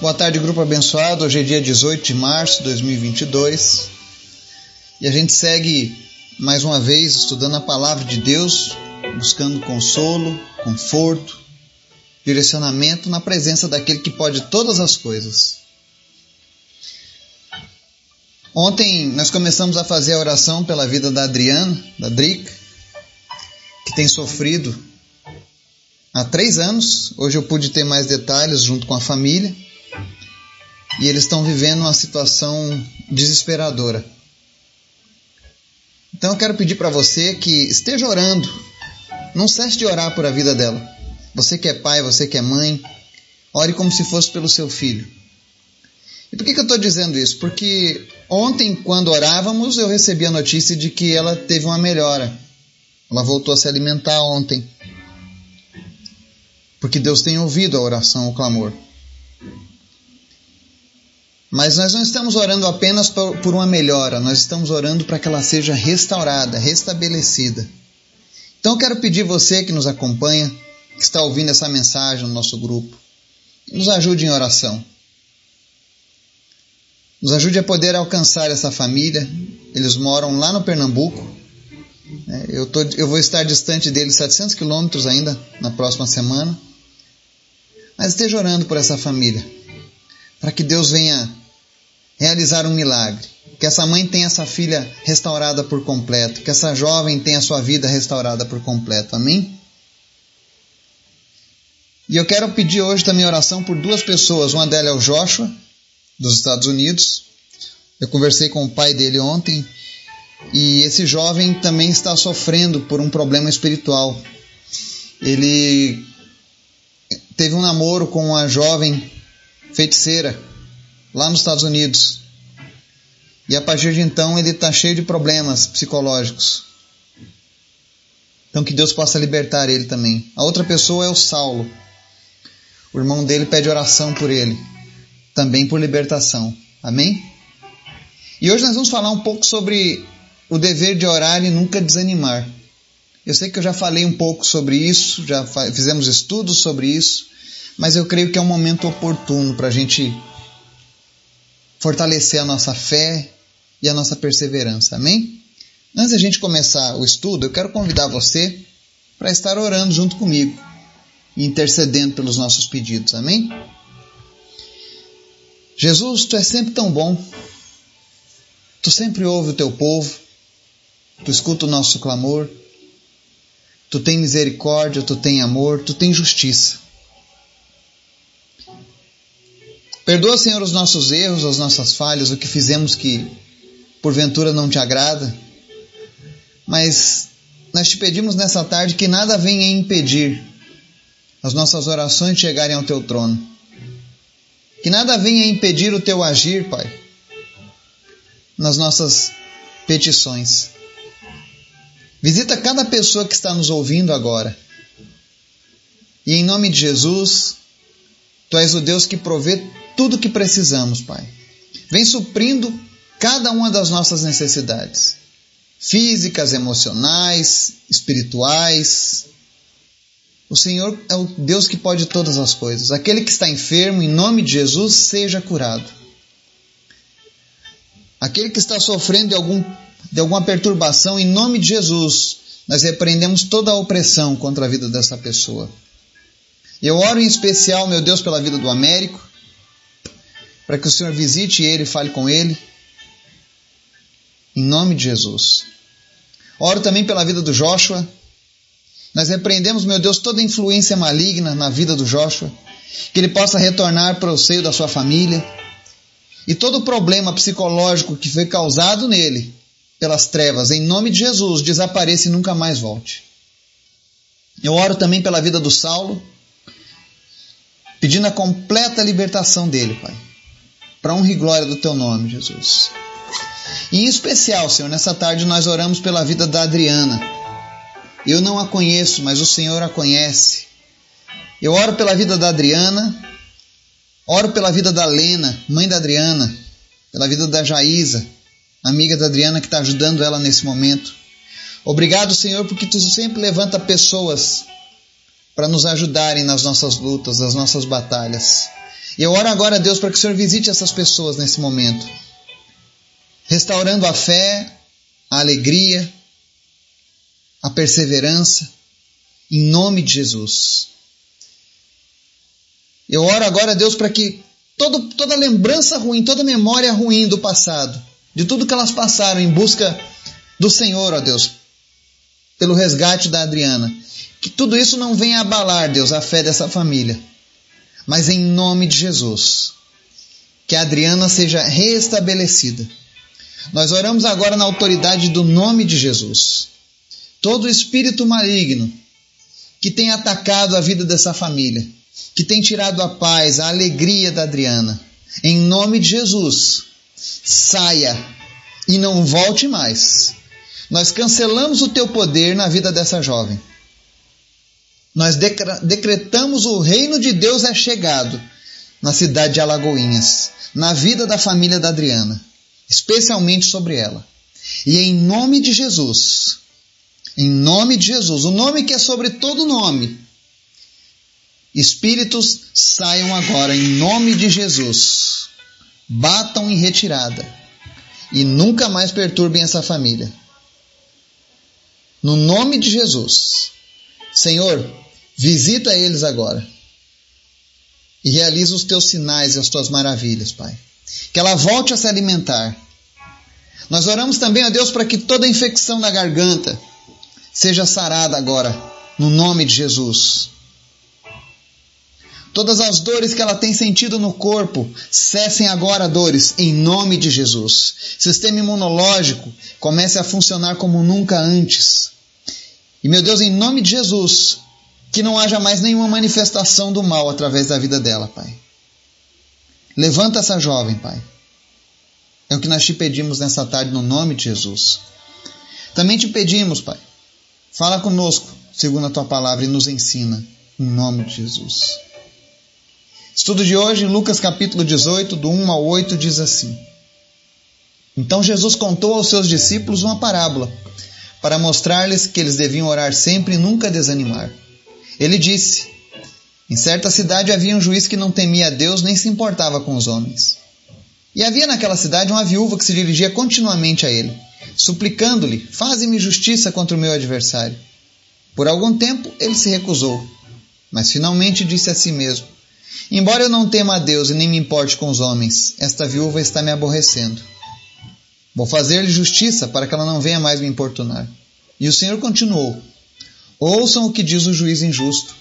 Boa tarde, grupo abençoado. Hoje é dia 18 de março de 2022 e a gente segue mais uma vez estudando a palavra de Deus, buscando consolo, conforto, direcionamento na presença daquele que pode todas as coisas. Ontem nós começamos a fazer a oração pela vida da Adriana, da Drica, que tem sofrido há três anos. Hoje eu pude ter mais detalhes junto com a família. E eles estão vivendo uma situação desesperadora. Então eu quero pedir para você que esteja orando. Não cesse de orar por a vida dela. Você que é pai, você que é mãe, ore como se fosse pelo seu filho. E por que, que eu estou dizendo isso? Porque ontem, quando orávamos, eu recebi a notícia de que ela teve uma melhora. Ela voltou a se alimentar ontem. Porque Deus tem ouvido a oração, o clamor. Mas nós não estamos orando apenas por uma melhora, nós estamos orando para que ela seja restaurada, restabelecida. Então eu quero pedir você que nos acompanha, que está ouvindo essa mensagem no nosso grupo, nos ajude em oração. Nos ajude a poder alcançar essa família. Eles moram lá no Pernambuco. É, eu, tô, eu vou estar distante deles 700 quilômetros ainda na próxima semana. Mas esteja orando por essa família, para que Deus venha realizar um milagre. Que essa mãe tenha essa filha restaurada por completo, que essa jovem tenha sua vida restaurada por completo. Amém? E eu quero pedir hoje também oração por duas pessoas. Uma delas é o Joshua, dos Estados Unidos. Eu conversei com o pai dele ontem e esse jovem também está sofrendo por um problema espiritual. Ele teve um namoro com uma jovem feiticeira lá nos Estados Unidos. E a partir de então ele está cheio de problemas psicológicos. Então que Deus possa libertar ele também. A outra pessoa é o Saulo. O irmão dele pede oração por ele, também por libertação. Amém? E hoje nós vamos falar um pouco sobre o dever de orar e nunca desanimar. Eu sei que eu já falei um pouco sobre isso, já fizemos estudos sobre isso, mas eu creio que é um momento oportuno para a gente fortalecer a nossa fé e a nossa perseverança. Amém? Antes da gente começar o estudo, eu quero convidar você para estar orando junto comigo e intercedendo pelos nossos pedidos. Amém? Jesus, tu és sempre tão bom. Tu sempre ouve o teu povo. Tu escuta o nosso clamor. Tu tem misericórdia, tu tem amor, tu tem justiça. Perdoa, Senhor, os nossos erros, as nossas falhas, o que fizemos que porventura não te agrada. Mas nós te pedimos nessa tarde que nada venha impedir as nossas orações chegarem ao teu trono. Que nada venha impedir o teu agir, Pai, nas nossas petições. Visita cada pessoa que está nos ouvindo agora. E em nome de Jesus, Tu és o Deus que provê tudo o que precisamos, Pai. Vem suprindo cada uma das nossas necessidades físicas, emocionais, espirituais. O Senhor é o Deus que pode todas as coisas. Aquele que está enfermo, em nome de Jesus, seja curado. Aquele que está sofrendo de, algum, de alguma perturbação, em nome de Jesus, nós repreendemos toda a opressão contra a vida dessa pessoa. Eu oro em especial, meu Deus, pela vida do Américo, para que o Senhor visite ele e fale com ele. Em nome de Jesus. Oro também pela vida do Joshua. Nós repreendemos, meu Deus, toda influência maligna na vida do Joshua. Que ele possa retornar para o seio da sua família. E todo problema psicológico que foi causado nele pelas trevas, em nome de Jesus, desapareça e nunca mais volte. Eu oro também pela vida do Saulo pedindo a completa libertação dele, Pai, para honra e glória do teu nome, Jesus. E em especial, Senhor, nessa tarde nós oramos pela vida da Adriana. Eu não a conheço, mas o Senhor a conhece. Eu oro pela vida da Adriana, oro pela vida da Lena, mãe da Adriana, pela vida da Jaísa, amiga da Adriana que está ajudando ela nesse momento. Obrigado, Senhor, porque tu sempre levanta pessoas para nos ajudarem nas nossas lutas, nas nossas batalhas. E eu oro agora, Deus, para que o Senhor visite essas pessoas nesse momento, restaurando a fé, a alegria, a perseverança, em nome de Jesus. Eu oro agora, Deus, para que todo, toda lembrança ruim, toda memória ruim do passado, de tudo que elas passaram em busca do Senhor, ó Deus, pelo resgate da Adriana, que tudo isso não venha abalar, Deus, a fé dessa família, mas em nome de Jesus, que a Adriana seja restabelecida. Nós oramos agora na autoridade do nome de Jesus. Todo espírito maligno que tem atacado a vida dessa família, que tem tirado a paz, a alegria da Adriana, em nome de Jesus, saia e não volte mais. Nós cancelamos o teu poder na vida dessa jovem. Nós decretamos o reino de Deus é chegado na cidade de Alagoinhas, na vida da família da Adriana, especialmente sobre ela. E em nome de Jesus, em nome de Jesus, o nome que é sobre todo nome. Espíritos saiam agora em nome de Jesus. Batam em retirada e nunca mais perturbem essa família. No nome de Jesus. Senhor, visita eles agora. E realiza os teus sinais e as tuas maravilhas, Pai. Que ela volte a se alimentar. Nós oramos também a Deus para que toda infecção na garganta, seja sarada agora, no nome de Jesus. Todas as dores que ela tem sentido no corpo, cessem agora dores, em nome de Jesus. Sistema imunológico comece a funcionar como nunca antes. E meu Deus, em nome de Jesus, que não haja mais nenhuma manifestação do mal através da vida dela, Pai. Levanta essa jovem, Pai. É o que nós te pedimos nessa tarde, no nome de Jesus. Também te pedimos, Pai, Fala conosco, segundo a tua palavra, e nos ensina, em nome de Jesus. Estudo de hoje, Lucas capítulo 18, do 1 ao 8, diz assim: Então Jesus contou aos seus discípulos uma parábola, para mostrar-lhes que eles deviam orar sempre e nunca desanimar. Ele disse: Em certa cidade havia um juiz que não temia a Deus nem se importava com os homens. E havia naquela cidade uma viúva que se dirigia continuamente a ele suplicando-lhe: Faze-me justiça contra o meu adversário. Por algum tempo ele se recusou, mas finalmente disse a si mesmo: Embora eu não tema a Deus e nem me importe com os homens, esta viúva está me aborrecendo. Vou fazer-lhe justiça para que ela não venha mais me importunar. E o Senhor continuou: Ouçam o que diz o juiz injusto.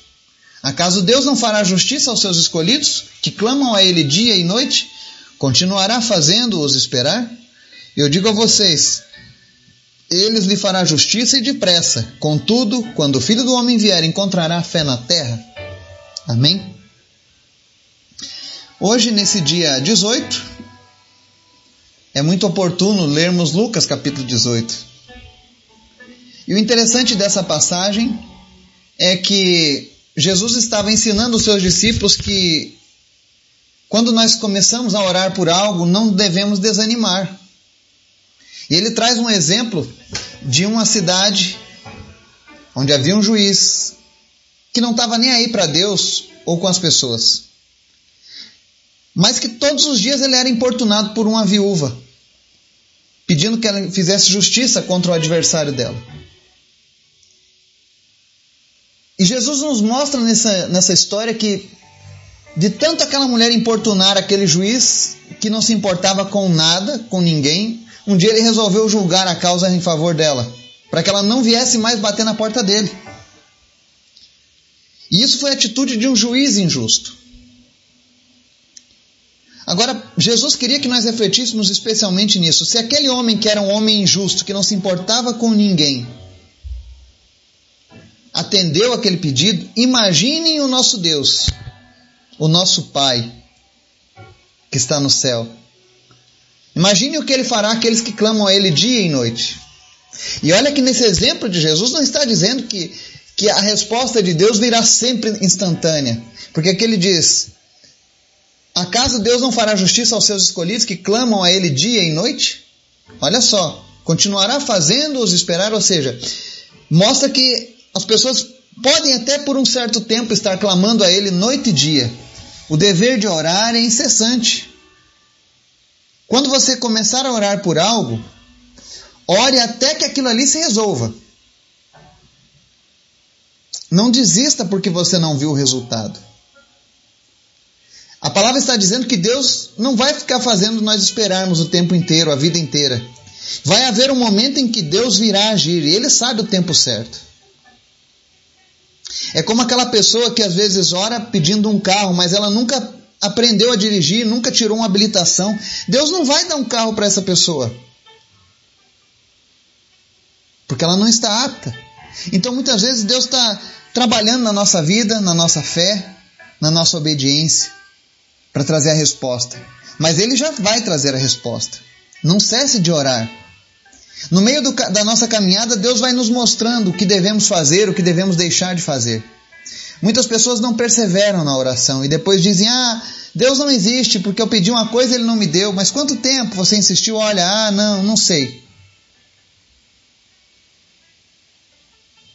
Acaso Deus não fará justiça aos seus escolhidos, que clamam a Ele dia e noite? Continuará fazendo-os esperar? Eu digo a vocês: eles lhe fará justiça e depressa. Contudo, quando o filho do homem vier, encontrará fé na terra. Amém? Hoje, nesse dia 18, é muito oportuno lermos Lucas capítulo 18. E o interessante dessa passagem é que Jesus estava ensinando os seus discípulos que quando nós começamos a orar por algo, não devemos desanimar. E ele traz um exemplo de uma cidade onde havia um juiz que não estava nem aí para Deus ou com as pessoas, mas que todos os dias ele era importunado por uma viúva, pedindo que ela fizesse justiça contra o adversário dela. E Jesus nos mostra nessa, nessa história que, de tanto aquela mulher importunar aquele juiz, que não se importava com nada, com ninguém, um dia ele resolveu julgar a causa em favor dela, para que ela não viesse mais bater na porta dele. E isso foi a atitude de um juiz injusto. Agora, Jesus queria que nós refletíssemos especialmente nisso. Se aquele homem que era um homem injusto, que não se importava com ninguém, atendeu aquele pedido, imaginem o nosso Deus, o nosso Pai, que está no céu. Imagine o que ele fará aqueles que clamam a ele dia e noite. E olha que nesse exemplo de Jesus não está dizendo que, que a resposta de Deus virá sempre instantânea. Porque aqui ele diz: Acaso Deus não fará justiça aos seus escolhidos que clamam a ele dia e noite? Olha só, continuará fazendo-os esperar, ou seja, mostra que as pessoas podem até por um certo tempo estar clamando a ele noite e dia, O dever de orar é incessante. Quando você começar a orar por algo, ore até que aquilo ali se resolva. Não desista porque você não viu o resultado. A palavra está dizendo que Deus não vai ficar fazendo nós esperarmos o tempo inteiro, a vida inteira. Vai haver um momento em que Deus virá agir e Ele sabe o tempo certo. É como aquela pessoa que às vezes ora pedindo um carro, mas ela nunca aprendeu a dirigir, nunca tirou uma habilitação. Deus não vai dar um carro para essa pessoa. Porque ela não está apta. Então muitas vezes Deus está trabalhando na nossa vida, na nossa fé, na nossa obediência, para trazer a resposta. Mas Ele já vai trazer a resposta. Não cesse de orar. No meio do, da nossa caminhada, Deus vai nos mostrando o que devemos fazer, o que devemos deixar de fazer. Muitas pessoas não perseveram na oração e depois dizem: Ah, Deus não existe porque eu pedi uma coisa e ele não me deu. Mas quanto tempo você insistiu? Olha, ah, não, não sei.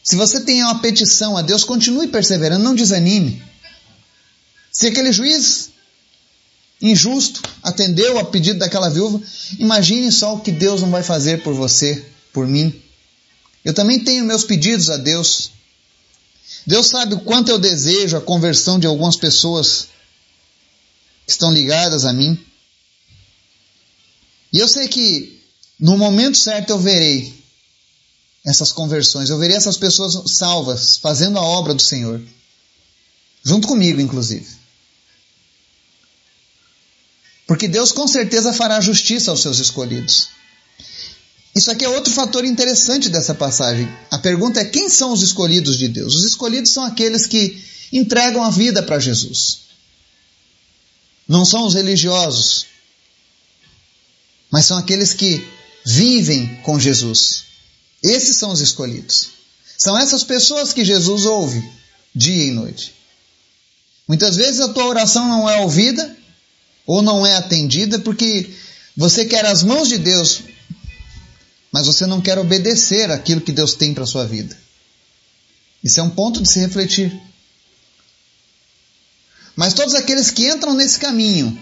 Se você tem uma petição a Deus, continue perseverando, não desanime. Se aquele juiz injusto atendeu a pedido daquela viúva, imagine só o que Deus não vai fazer por você, por mim. Eu também tenho meus pedidos a Deus. Deus sabe o quanto eu desejo a conversão de algumas pessoas que estão ligadas a mim. E eu sei que no momento certo eu verei essas conversões, eu verei essas pessoas salvas, fazendo a obra do Senhor. Junto comigo, inclusive. Porque Deus com certeza fará justiça aos seus escolhidos. Isso aqui é outro fator interessante dessa passagem. A pergunta é: quem são os escolhidos de Deus? Os escolhidos são aqueles que entregam a vida para Jesus. Não são os religiosos, mas são aqueles que vivem com Jesus. Esses são os escolhidos. São essas pessoas que Jesus ouve dia e noite. Muitas vezes a tua oração não é ouvida ou não é atendida porque você quer as mãos de Deus, mas você não quer obedecer aquilo que Deus tem para sua vida. Isso é um ponto de se refletir. Mas todos aqueles que entram nesse caminho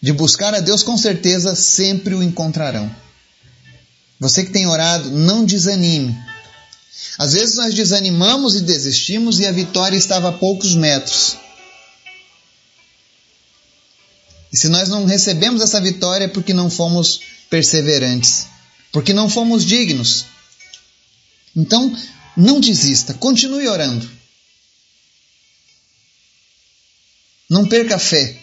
de buscar a Deus, com certeza sempre o encontrarão. Você que tem orado, não desanime. Às vezes nós desanimamos e desistimos e a vitória estava a poucos metros. E se nós não recebemos essa vitória é porque não fomos perseverantes, porque não fomos dignos. Então, não desista, continue orando. Não perca a fé.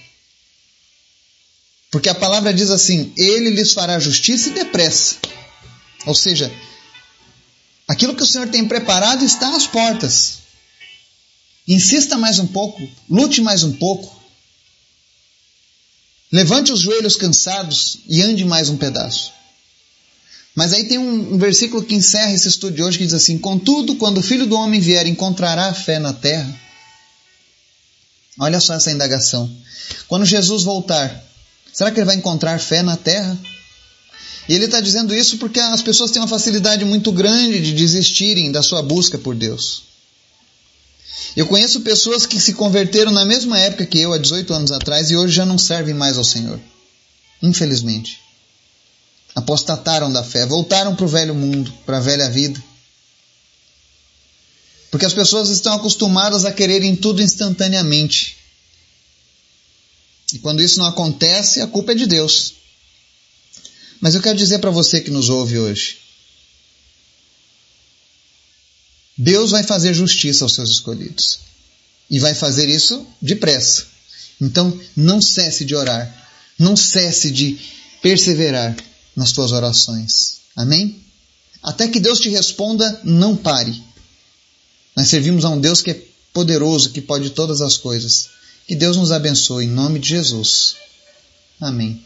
Porque a palavra diz assim: Ele lhes fará justiça e depressa. Ou seja, aquilo que o Senhor tem preparado está às portas. Insista mais um pouco, lute mais um pouco. Levante os joelhos cansados e ande mais um pedaço. Mas aí tem um, um, versículo que encerra esse estudo de hoje que diz assim: Contudo, quando o filho do homem vier, encontrará fé na terra? Olha só essa indagação. Quando Jesus voltar, será que ele vai encontrar fé na terra? E ele está dizendo isso porque as pessoas têm uma facilidade muito grande de desistirem da sua busca por Deus. Eu conheço pessoas que se converteram na mesma época que eu, há 18 anos atrás, e hoje já não servem mais ao Senhor. Infelizmente. Apostataram da fé, voltaram para o velho mundo, para a velha vida. Porque as pessoas estão acostumadas a quererem tudo instantaneamente. E quando isso não acontece, a culpa é de Deus. Mas eu quero dizer para você que nos ouve hoje: Deus vai fazer justiça aos seus escolhidos. E vai fazer isso depressa. Então, não cesse de orar. Não cesse de perseverar nas tuas orações. Amém? Até que Deus te responda, não pare. Nós servimos a um Deus que é poderoso, que pode todas as coisas. Que Deus nos abençoe em nome de Jesus. Amém.